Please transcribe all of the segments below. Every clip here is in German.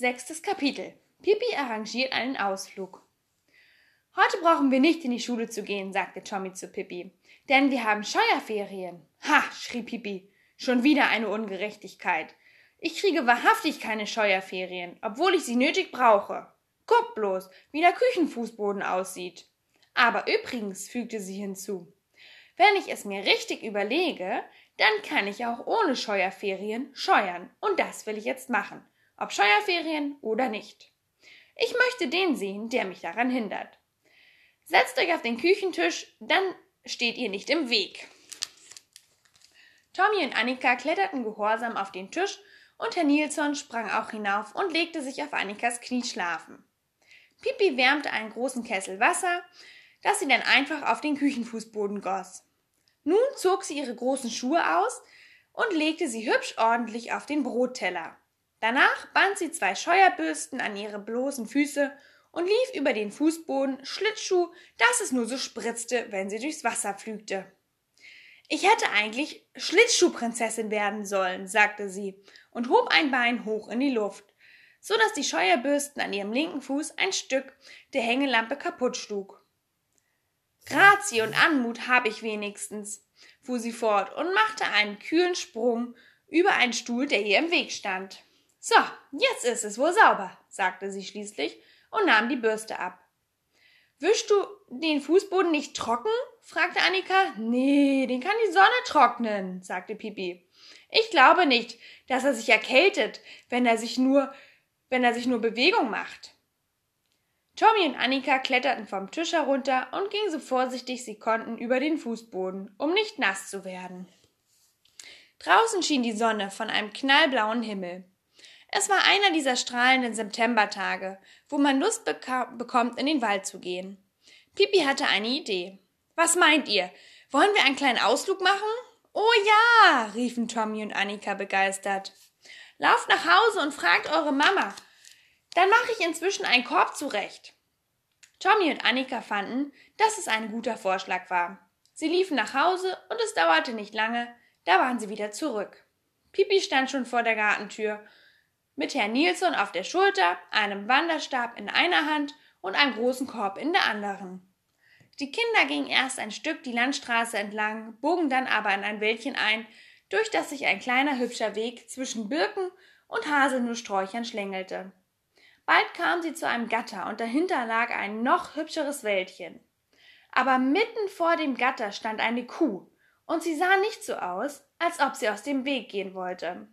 Sechstes Kapitel. Pipi arrangiert einen Ausflug. Heute brauchen wir nicht in die Schule zu gehen, sagte Tommy zu Pippi, denn wir haben Scheuerferien. Ha, schrie Pipi, schon wieder eine Ungerechtigkeit. Ich kriege wahrhaftig keine Scheuerferien, obwohl ich sie nötig brauche. Guck bloß, wie der Küchenfußboden aussieht. Aber übrigens, fügte sie hinzu, wenn ich es mir richtig überlege, dann kann ich auch ohne Scheuerferien scheuern, und das will ich jetzt machen ob Scheuerferien oder nicht. Ich möchte den sehen, der mich daran hindert. Setzt euch auf den Küchentisch, dann steht ihr nicht im Weg. Tommy und Annika kletterten gehorsam auf den Tisch und Herr Nilsson sprang auch hinauf und legte sich auf Annikas Knie schlafen. Pipi wärmte einen großen Kessel Wasser, das sie dann einfach auf den Küchenfußboden goss. Nun zog sie ihre großen Schuhe aus und legte sie hübsch ordentlich auf den Brotteller. Danach band sie zwei Scheuerbürsten an ihre bloßen Füße und lief über den Fußboden Schlittschuh, dass es nur so spritzte, wenn sie durchs Wasser pflügte. Ich hätte eigentlich Schlittschuhprinzessin werden sollen, sagte sie und hob ein Bein hoch in die Luft, so dass die Scheuerbürsten an ihrem linken Fuß ein Stück der Hängelampe kaputt schlug. Grazie und Anmut habe ich wenigstens, fuhr sie fort und machte einen kühlen Sprung über einen Stuhl, der ihr im Weg stand. So, jetzt ist es wohl sauber, sagte sie schließlich und nahm die Bürste ab. Wischst du den Fußboden nicht trocken? fragte Annika. Nee, den kann die Sonne trocknen, sagte Pipi. Ich glaube nicht, dass er sich erkältet, wenn er sich nur, wenn er sich nur Bewegung macht. Tommy und Annika kletterten vom Tisch herunter und gingen so vorsichtig sie konnten über den Fußboden, um nicht nass zu werden. Draußen schien die Sonne von einem knallblauen Himmel. Es war einer dieser strahlenden Septembertage, wo man Lust bekommt, in den Wald zu gehen. Pipi hatte eine Idee. Was meint ihr? Wollen wir einen kleinen Ausflug machen? Oh ja, riefen Tommy und Annika begeistert. Lauft nach Hause und fragt eure Mama. Dann mache ich inzwischen einen Korb zurecht. Tommy und Annika fanden, dass es ein guter Vorschlag war. Sie liefen nach Hause und es dauerte nicht lange, da waren sie wieder zurück. Pipi stand schon vor der Gartentür mit Herrn Nilsson auf der Schulter, einem Wanderstab in einer Hand und einem großen Korb in der anderen. Die Kinder gingen erst ein Stück die Landstraße entlang, bogen dann aber in ein Wäldchen ein, durch das sich ein kleiner hübscher Weg zwischen Birken und Haselnusssträuchern schlängelte. Bald kamen sie zu einem Gatter und dahinter lag ein noch hübscheres Wäldchen. Aber mitten vor dem Gatter stand eine Kuh, und sie sah nicht so aus, als ob sie aus dem Weg gehen wollte.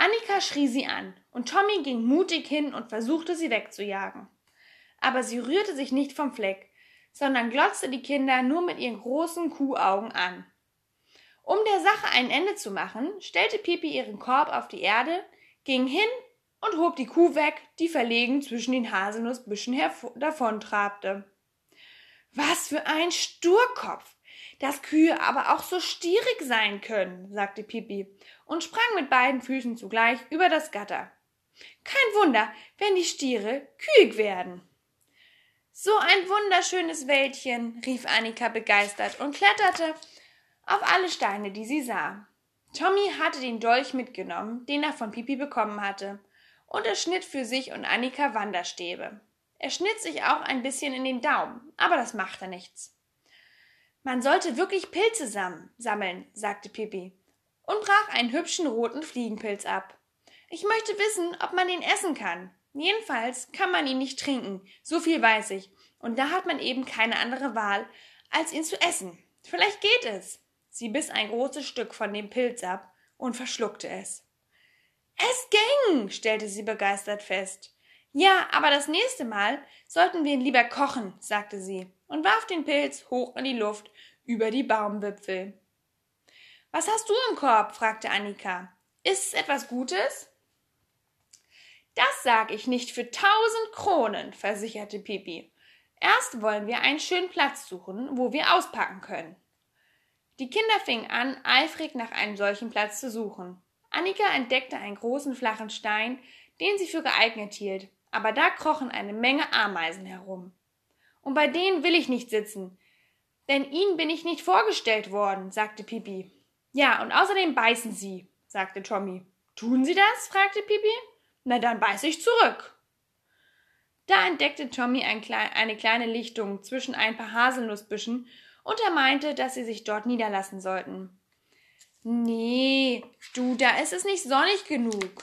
Annika schrie sie an, und Tommy ging mutig hin und versuchte sie wegzujagen. Aber sie rührte sich nicht vom Fleck, sondern glotzte die Kinder nur mit ihren großen Kuhaugen an. Um der Sache ein Ende zu machen, stellte Pipi ihren Korb auf die Erde, ging hin und hob die Kuh weg, die verlegen zwischen den Haselnussbüschen davontrabte. Was für ein Sturkopf! Dass Kühe aber auch so stierig sein können, sagte Pipi und sprang mit beiden Füßen zugleich über das Gatter. Kein Wunder, wenn die Stiere kühig werden. So ein wunderschönes Wäldchen, rief Annika begeistert und kletterte auf alle Steine, die sie sah. Tommy hatte den Dolch mitgenommen, den er von Pipi bekommen hatte, und er schnitt für sich und Annika Wanderstäbe. Er schnitt sich auch ein bisschen in den Daumen, aber das machte nichts. Man sollte wirklich Pilze sammeln, sagte Pipi und brach einen hübschen roten Fliegenpilz ab. Ich möchte wissen, ob man ihn essen kann. Jedenfalls kann man ihn nicht trinken, so viel weiß ich, und da hat man eben keine andere Wahl, als ihn zu essen. Vielleicht geht es. Sie biss ein großes Stück von dem Pilz ab und verschluckte es. Es ging, stellte sie begeistert fest. Ja, aber das nächste Mal sollten wir ihn lieber kochen, sagte sie und warf den Pilz hoch in die Luft über die Baumwipfel. Was hast du im Korb? fragte Annika. Ist es etwas Gutes? Das sag ich nicht für tausend Kronen, versicherte Pipi. Erst wollen wir einen schönen Platz suchen, wo wir auspacken können. Die Kinder fingen an, eifrig nach einem solchen Platz zu suchen. Annika entdeckte einen großen flachen Stein, den sie für geeignet hielt, aber da krochen eine Menge Ameisen herum. Und bei denen will ich nicht sitzen, denn ihnen bin ich nicht vorgestellt worden, sagte Pipi. Ja, und außerdem beißen sie, sagte Tommy. Tun sie das? fragte Pipi. Na dann beiß ich zurück. Da entdeckte Tommy ein klein, eine kleine Lichtung zwischen ein paar Haselnussbüschen und er meinte, dass sie sich dort niederlassen sollten. Nee, du, da ist es nicht sonnig genug.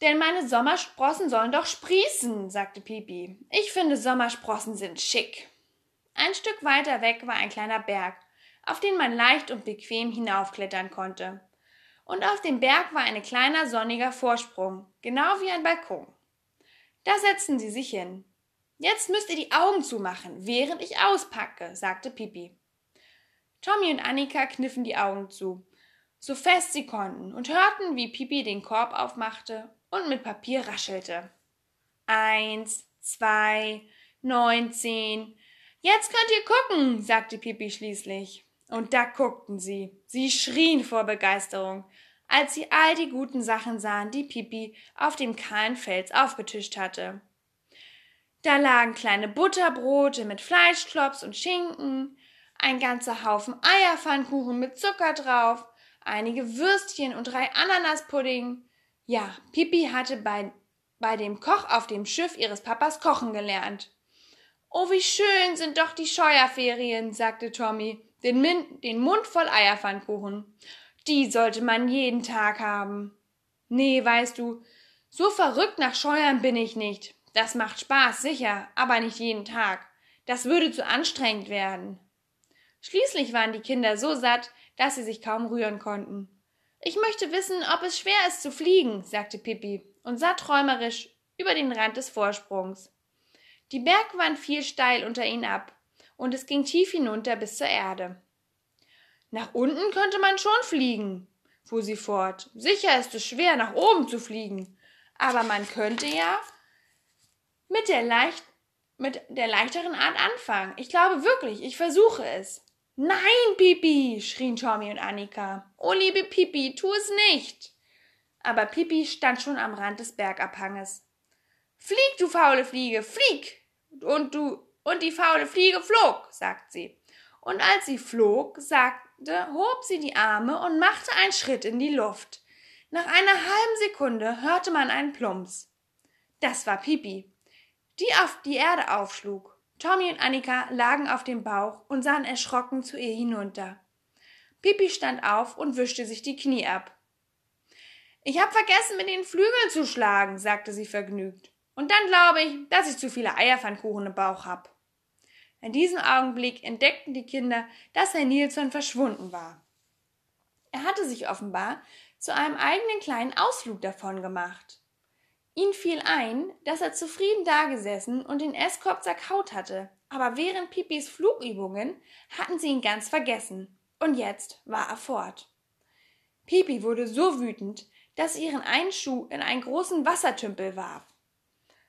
Denn meine Sommersprossen sollen doch sprießen, sagte Pipi. Ich finde, Sommersprossen sind schick. Ein Stück weiter weg war ein kleiner Berg, auf den man leicht und bequem hinaufklettern konnte. Und auf dem Berg war ein kleiner sonniger Vorsprung, genau wie ein Balkon. Da setzten sie sich hin. Jetzt müsst ihr die Augen zumachen, während ich auspacke, sagte Pipi. Tommy und Annika kniffen die Augen zu, so fest sie konnten, und hörten, wie Pipi den Korb aufmachte und mit Papier raschelte. Eins, zwei, neunzehn. Jetzt könnt ihr gucken, sagte Pipi schließlich. Und da guckten sie. Sie schrien vor Begeisterung, als sie all die guten Sachen sahen, die Pipi auf dem kahlen Fels aufgetischt hatte. Da lagen kleine Butterbrote mit Fleischklops und Schinken, ein ganzer Haufen Eierpfannkuchen mit Zucker drauf, einige Würstchen und drei Ananaspudding. Ja, Pipi hatte bei, bei dem Koch auf dem Schiff ihres Papas kochen gelernt. Oh, wie schön sind doch die Scheuerferien, sagte Tommy, den, Min den Mund voll Eierpfannkuchen. Die sollte man jeden Tag haben. Nee, weißt du, so verrückt nach Scheuern bin ich nicht. Das macht Spaß, sicher, aber nicht jeden Tag. Das würde zu anstrengend werden. Schließlich waren die Kinder so satt, dass sie sich kaum rühren konnten. Ich möchte wissen, ob es schwer ist zu fliegen, sagte Pippi und sah träumerisch über den Rand des Vorsprungs. Die Bergwand fiel steil unter ihnen ab, und es ging tief hinunter bis zur Erde. Nach unten könnte man schon fliegen, fuhr sie fort. Sicher ist es schwer, nach oben zu fliegen, aber man könnte ja mit der, leicht, mit der leichteren Art anfangen. Ich glaube wirklich, ich versuche es. Nein, Pipi, schrien Tommy und Annika. Oh, liebe Pipi, tu es nicht. Aber Pipi stand schon am Rand des Bergabhanges. Flieg, du faule Fliege, flieg! Und du, und die faule Fliege flog, sagt sie. Und als sie flog, sagte, hob sie die Arme und machte einen Schritt in die Luft. Nach einer halben Sekunde hörte man einen Plumps. Das war Pipi, die auf die Erde aufschlug. Tommy und Annika lagen auf dem Bauch und sahen erschrocken zu ihr hinunter. Pipi stand auf und wischte sich die Knie ab. Ich hab vergessen, mit den Flügeln zu schlagen, sagte sie vergnügt. Und dann glaube ich, dass ich zu viele Eierpfannkuchen im Bauch hab. In diesem Augenblick entdeckten die Kinder, dass Herr Nilsson verschwunden war. Er hatte sich offenbar zu einem eigenen kleinen Ausflug davon gemacht. Ihm fiel ein, dass er zufrieden dagesessen und den Esskorb zerkaut hatte, aber während Pipis Flugübungen hatten sie ihn ganz vergessen, und jetzt war er fort. Pipi wurde so wütend, dass sie ihren einen Schuh in einen großen Wassertümpel warf.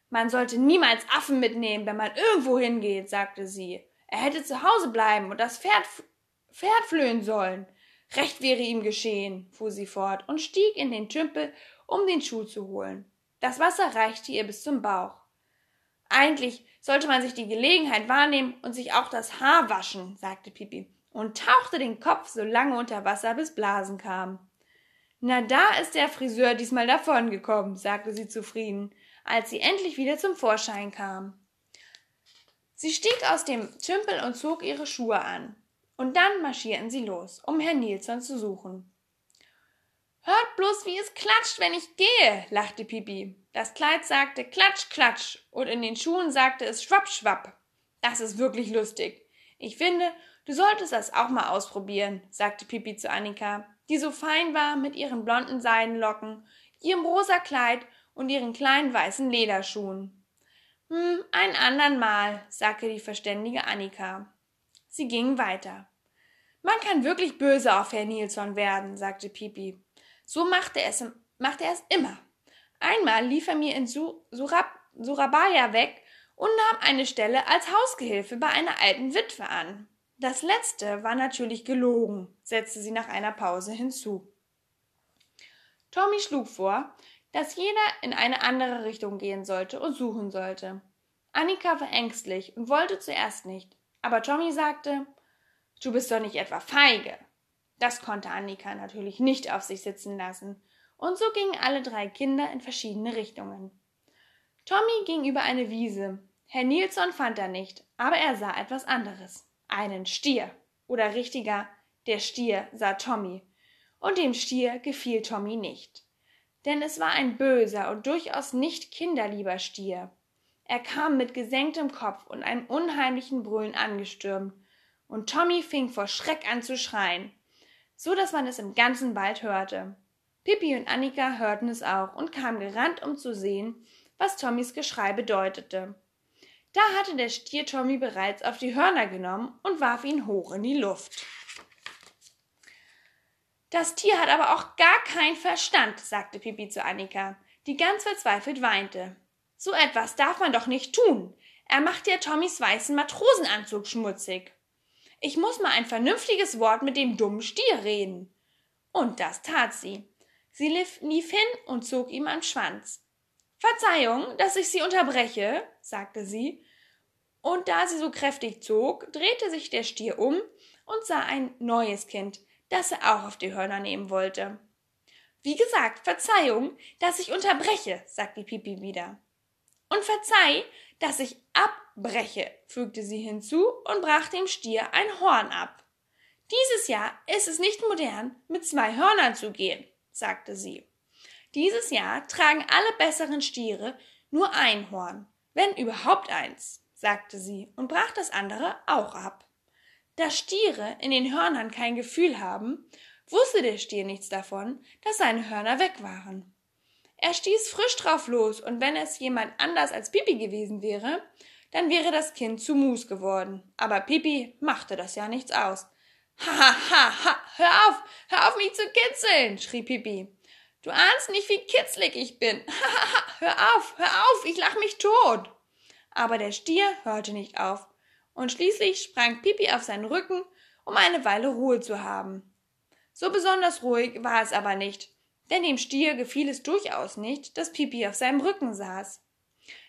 Man sollte niemals Affen mitnehmen, wenn man irgendwo hingeht, sagte sie. Er hätte zu Hause bleiben und das Pferd, Pferd flöhen sollen. Recht wäre ihm geschehen, fuhr sie fort und stieg in den Tümpel, um den Schuh zu holen. Das Wasser reichte ihr bis zum Bauch. Eigentlich sollte man sich die Gelegenheit wahrnehmen und sich auch das Haar waschen, sagte Pipi und tauchte den Kopf so lange unter Wasser, bis Blasen kamen. Na, da ist der Friseur diesmal davongekommen, sagte sie zufrieden, als sie endlich wieder zum Vorschein kam. Sie stieg aus dem Tümpel und zog ihre Schuhe an. Und dann marschierten sie los, um Herrn Nilsson zu suchen. Hört bloß, wie es klatscht, wenn ich gehe, lachte Pipi. Das Kleid sagte Klatsch, Klatsch und in den Schuhen sagte es Schwapp, Schwapp. Das ist wirklich lustig. Ich finde, du solltest das auch mal ausprobieren, sagte Pipi zu Annika, die so fein war mit ihren blonden Seidenlocken, ihrem rosa Kleid und ihren kleinen weißen Lederschuhen. Hm, ein andern Mal, sagte die verständige Annika. Sie gingen weiter. Man kann wirklich böse auf Herr Nilsson werden, sagte Pipi. So machte er es, machte er es immer. Einmal lief er mir in Surab, Surabaya weg und nahm eine Stelle als Hausgehilfe bei einer alten Witwe an. Das letzte war natürlich gelogen, setzte sie nach einer Pause hinzu. Tommy schlug vor, dass jeder in eine andere Richtung gehen sollte und suchen sollte. Annika war ängstlich und wollte zuerst nicht, aber Tommy sagte, Du bist doch nicht etwa feige. Das konnte Annika natürlich nicht auf sich sitzen lassen, und so gingen alle drei Kinder in verschiedene Richtungen. Tommy ging über eine Wiese. Herr Nilsson fand er nicht, aber er sah etwas anderes. Einen Stier. Oder richtiger, der Stier sah Tommy. Und dem Stier gefiel Tommy nicht. Denn es war ein böser und durchaus nicht kinderlieber Stier. Er kam mit gesenktem Kopf und einem unheimlichen Brüllen angestürmt, und Tommy fing vor Schreck an zu schreien, so dass man es im ganzen Wald hörte. Pippi und Annika hörten es auch und kamen gerannt, um zu sehen, was Tommys Geschrei bedeutete. Da hatte der Stier Tommy bereits auf die Hörner genommen und warf ihn hoch in die Luft. Das Tier hat aber auch gar keinen Verstand, sagte Pippi zu Annika, die ganz verzweifelt weinte. So etwas darf man doch nicht tun. Er macht ja Tommys weißen Matrosenanzug schmutzig. Ich muss mal ein vernünftiges Wort mit dem dummen Stier reden. Und das tat sie. Sie lief, hin und zog ihm am Schwanz. Verzeihung, dass ich Sie unterbreche, sagte sie, und da sie so kräftig zog, drehte sich der Stier um und sah ein neues Kind, das er auch auf die Hörner nehmen wollte. Wie gesagt, Verzeihung, dass ich unterbreche, sagte Pipi wieder. Und verzeih, dass ich abbreche, fügte sie hinzu und brach dem Stier ein Horn ab. Dieses Jahr ist es nicht modern, mit zwei Hörnern zu gehen, sagte sie. Dieses Jahr tragen alle besseren Stiere nur ein Horn, wenn überhaupt eins, sagte sie und brach das andere auch ab. Da Stiere in den Hörnern kein Gefühl haben, wusste der Stier nichts davon, dass seine Hörner weg waren. Er stieß frisch drauf los, und wenn es jemand anders als Pipi gewesen wäre, dann wäre das Kind zu Mus geworden. Aber Pipi machte das ja nichts aus. Ha, ha, ha, hör auf, hör auf mich zu kitzeln, schrie Pipi. Du ahnst nicht, wie kitzlig ich bin. Ha, ha, ha, hör auf, hör auf, ich lach mich tot. Aber der Stier hörte nicht auf. Und schließlich sprang Pipi auf seinen Rücken, um eine Weile Ruhe zu haben. So besonders ruhig war es aber nicht, denn dem Stier gefiel es durchaus nicht, dass Pipi auf seinem Rücken saß.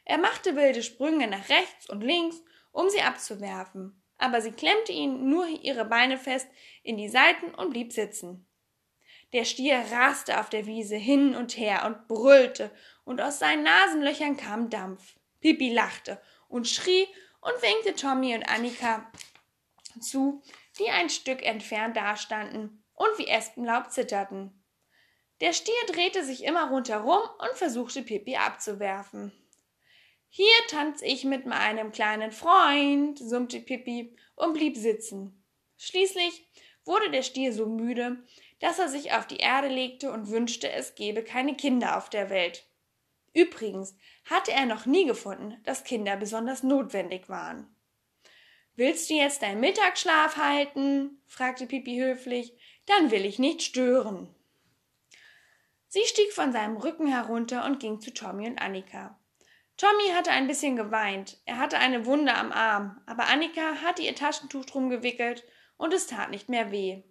Er machte wilde Sprünge nach rechts und links, um sie abzuwerfen, aber sie klemmte ihn nur ihre Beine fest in die Seiten und blieb sitzen. Der Stier raste auf der Wiese hin und her und brüllte, und aus seinen Nasenlöchern kam Dampf. Pipi lachte und schrie und winkte Tommy und Annika zu, die ein Stück entfernt dastanden und wie Espenlaub zitterten. Der Stier drehte sich immer rundherum und versuchte Pippi abzuwerfen. Hier tanz ich mit meinem kleinen Freund, summte Pippi und blieb sitzen. Schließlich wurde der Stier so müde, dass er sich auf die Erde legte und wünschte, es gebe keine Kinder auf der Welt. Übrigens hatte er noch nie gefunden, dass Kinder besonders notwendig waren. Willst du jetzt deinen Mittagsschlaf halten? fragte Pipi höflich. Dann will ich nicht stören. Sie stieg von seinem Rücken herunter und ging zu Tommy und Annika. Tommy hatte ein bisschen geweint. Er hatte eine Wunde am Arm, aber Annika hatte ihr Taschentuch drum gewickelt und es tat nicht mehr weh.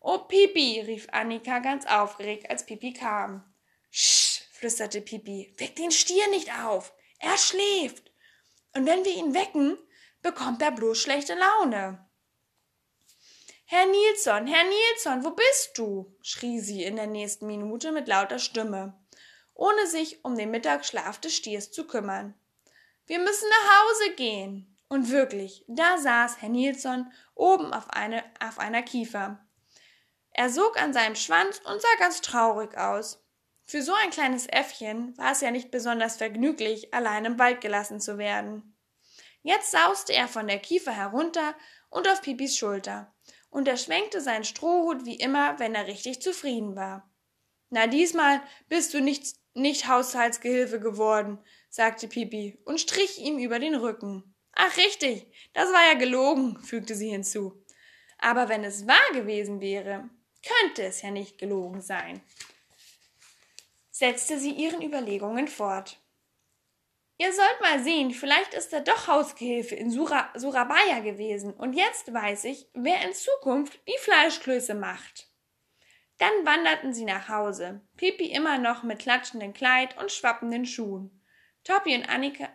Oh, Pipi, rief Annika ganz aufgeregt, als Pipi kam. Sch, flüsterte Pipi, weck den Stier nicht auf. Er schläft. Und wenn wir ihn wecken, bekommt er bloß schlechte Laune. Herr Nilsson, Herr Nilsson, wo bist du? schrie sie in der nächsten Minute mit lauter Stimme, ohne sich um den Mittagsschlaf des Stiers zu kümmern. Wir müssen nach Hause gehen. Und wirklich, da saß Herr Nilsson oben auf, eine, auf einer Kiefer. Er sog an seinem Schwanz und sah ganz traurig aus. Für so ein kleines Äffchen war es ja nicht besonders vergnüglich, allein im Wald gelassen zu werden. Jetzt sauste er von der Kiefer herunter und auf Pipis Schulter und er schwenkte seinen Strohhut wie immer, wenn er richtig zufrieden war. Na, diesmal bist du nicht, nicht Haushaltsgehilfe geworden, sagte Pipi und strich ihm über den Rücken. Ach, richtig, das war ja gelogen, fügte sie hinzu. Aber wenn es wahr gewesen wäre, könnte es ja nicht gelogen sein, setzte sie ihren Überlegungen fort. Ihr sollt mal sehen, vielleicht ist er doch Hausgehilfe in Sura Surabaya gewesen und jetzt weiß ich, wer in Zukunft die Fleischklöße macht. Dann wanderten sie nach Hause, Pipi immer noch mit klatschendem Kleid und schwappenden Schuhen. Tommy und, Annika,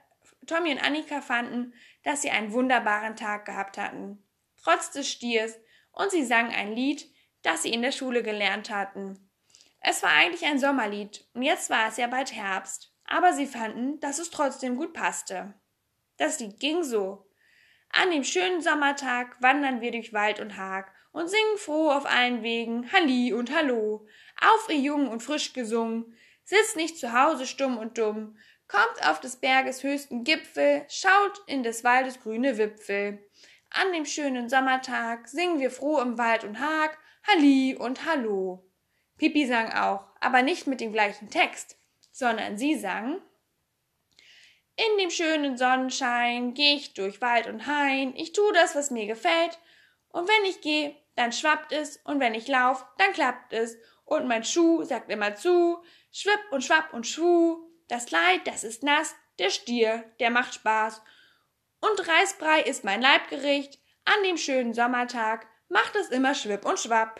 Tommy und Annika fanden, dass sie einen wunderbaren Tag gehabt hatten, trotz des Stiers, und sie sangen ein Lied, das sie in der Schule gelernt hatten. Es war eigentlich ein Sommerlied und jetzt war es ja bald Herbst, aber sie fanden, dass es trotzdem gut passte. Das Lied ging so. An dem schönen Sommertag wandern wir durch Wald und Hag und singen froh auf allen Wegen Halli und Hallo. Auf ihr jung und frisch gesungen, sitzt nicht zu Hause stumm und dumm, kommt auf des Berges höchsten Gipfel, schaut in des Waldes grüne Wipfel. An dem schönen Sommertag singen wir froh im Wald und Hag Halli und Hallo. Pipi sang auch, aber nicht mit dem gleichen Text, sondern sie sang In dem schönen Sonnenschein geh ich durch Wald und Hain, ich tu das, was mir gefällt, und wenn ich geh, dann schwappt es, und wenn ich lauf, dann klappt es, und mein Schuh sagt immer zu, schwipp und schwapp und schwu, das Kleid, das ist nass, der Stier, der macht Spaß, und Reisbrei ist mein Leibgericht, an dem schönen Sommertag macht es immer schwipp und schwapp.